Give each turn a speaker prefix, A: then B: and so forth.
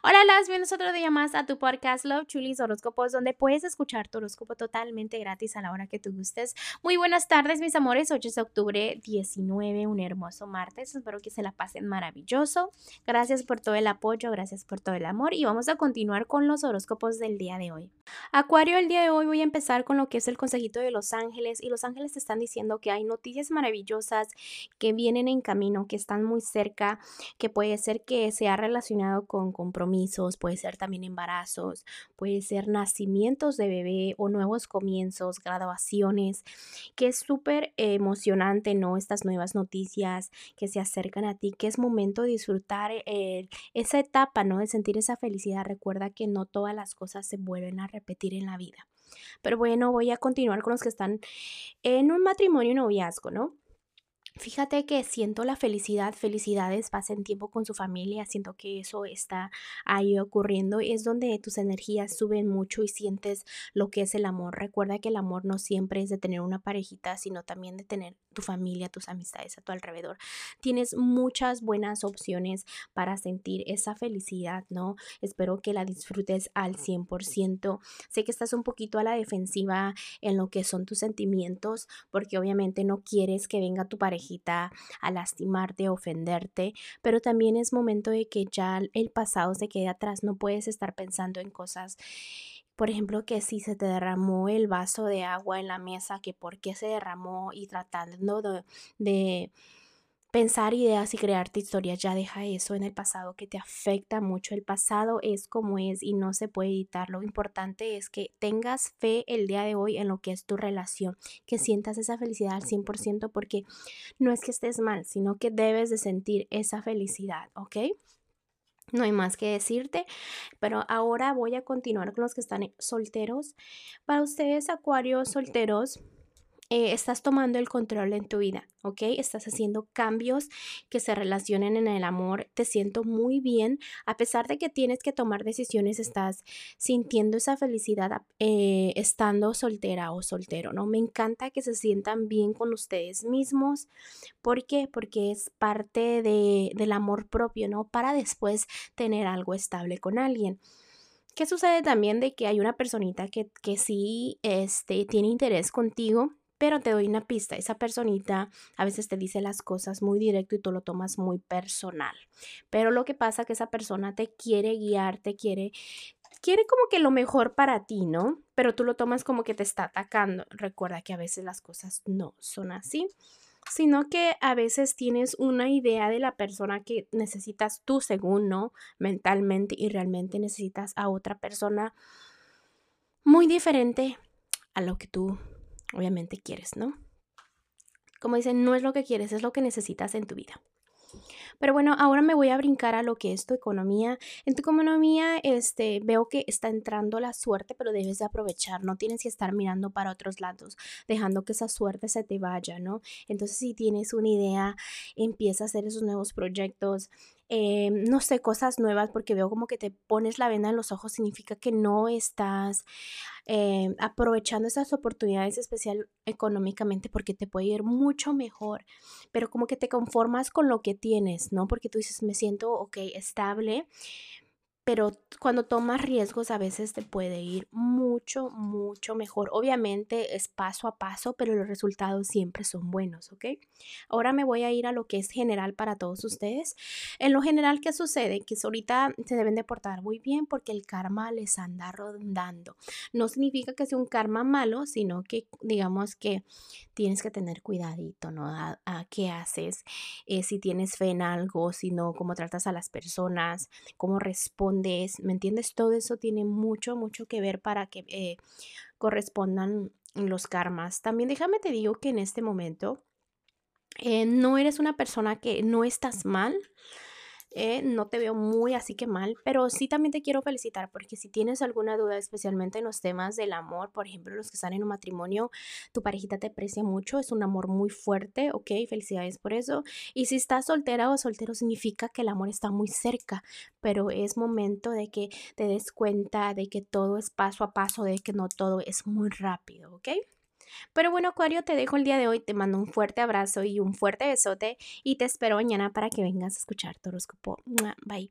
A: Hola, las bienvenidos otro día más a tu podcast Love Chulis Horóscopos, donde puedes escuchar tu horóscopo totalmente gratis a la hora que tú gustes. Muy buenas tardes, mis amores. 8 de octubre 19, un hermoso martes. Espero que se la pasen maravilloso. Gracias por todo el apoyo, gracias por todo el amor. Y vamos a continuar con los horóscopos del día de hoy. Acuario, el día de hoy voy a empezar con lo que es el consejito de los ángeles. Y los ángeles te están diciendo que hay noticias maravillosas que vienen en camino, que están muy cerca, que puede ser que sea relacionado con puede ser también embarazos, puede ser nacimientos de bebé o nuevos comienzos, graduaciones, que es súper emocionante, ¿no? Estas nuevas noticias que se acercan a ti, que es momento de disfrutar esa etapa, ¿no? De sentir esa felicidad. Recuerda que no todas las cosas se vuelven a repetir en la vida. Pero bueno, voy a continuar con los que están en un matrimonio y noviazgo, ¿no? Fíjate que siento la felicidad, felicidades, pasen tiempo con su familia, siento que eso está ahí ocurriendo, es donde tus energías suben mucho y sientes lo que es el amor. Recuerda que el amor no siempre es de tener una parejita, sino también de tener tu familia, tus amistades a tu alrededor. Tienes muchas buenas opciones para sentir esa felicidad, ¿no? Espero que la disfrutes al 100%. Sé que estás un poquito a la defensiva en lo que son tus sentimientos, porque obviamente no quieres que venga tu pareja a lastimarte, ofenderte, pero también es momento de que ya el pasado se quede atrás, no puedes estar pensando en cosas por ejemplo, que si se te derramó el vaso de agua en la mesa, que por qué se derramó y tratando de pensar ideas y crearte historias. Ya deja eso en el pasado que te afecta mucho. El pasado es como es y no se puede editar. Lo importante es que tengas fe el día de hoy en lo que es tu relación, que sientas esa felicidad al 100% porque no es que estés mal, sino que debes de sentir esa felicidad, ¿ok? No hay más que decirte, pero ahora voy a continuar con los que están solteros. Para ustedes, acuarios solteros, eh, estás tomando el control en tu vida, ¿ok? Estás haciendo cambios que se relacionen en el amor. Te siento muy bien. A pesar de que tienes que tomar decisiones, estás sintiendo esa felicidad eh, estando soltera o soltero, ¿no? Me encanta que se sientan bien con ustedes mismos. ¿Por qué? Porque es parte de, del amor propio, ¿no? Para después tener algo estable con alguien. ¿Qué sucede también de que hay una personita que, que sí este, tiene interés contigo? Pero te doy una pista, esa personita a veces te dice las cosas muy directo y tú lo tomas muy personal. Pero lo que pasa es que esa persona te quiere guiar, te quiere quiere como que lo mejor para ti, ¿no? Pero tú lo tomas como que te está atacando. Recuerda que a veces las cosas no son así, sino que a veces tienes una idea de la persona que necesitas tú según, ¿no? Mentalmente y realmente necesitas a otra persona muy diferente a lo que tú obviamente quieres, ¿no? Como dicen, no es lo que quieres, es lo que necesitas en tu vida. Pero bueno, ahora me voy a brincar a lo que es tu economía. En tu economía, este, veo que está entrando la suerte, pero debes de aprovechar. No tienes que estar mirando para otros lados, dejando que esa suerte se te vaya, ¿no? Entonces, si tienes una idea, empieza a hacer esos nuevos proyectos, eh, no sé, cosas nuevas, porque veo como que te pones la venda en los ojos, significa que no estás eh, aprovechando esas oportunidades especial económicamente porque te puede ir mucho mejor, pero como que te conformas con lo que tienes, ¿no? Porque tú dices, me siento, ok, estable, pero cuando tomas riesgos a veces te puede ir mucho, mucho mejor. Obviamente es paso a paso, pero los resultados siempre son buenos, ¿ok? Ahora me voy a ir a lo que es general para todos ustedes. En lo general, ¿qué sucede? Que ahorita se deben de portar muy bien porque el karma les anda rondando. No significa que sea un karma malo, sino que digamos que tienes que tener cuidadito, ¿no? A, qué haces, eh, si tienes fe en algo, si no, cómo tratas a las personas, cómo respondes ¿me entiendes? Todo eso tiene mucho, mucho que ver para que eh, correspondan los karmas. También déjame te digo que en este momento eh, no eres una persona que no estás mal, eh, no te veo muy así que mal, pero sí también te quiero felicitar porque si tienes alguna duda, especialmente en los temas del amor, por ejemplo, los que están en un matrimonio, tu parejita te aprecia mucho, es un amor muy fuerte, ok, felicidades por eso. Y si estás soltera o soltero, significa que el amor está muy cerca, pero es momento de que te des cuenta de que todo es paso a paso, de que no todo es muy rápido, ¿ok? Pero bueno, Acuario, te dejo el día de hoy, te mando un fuerte abrazo y un fuerte besote y te espero mañana para que vengas a escuchar tu. Bye.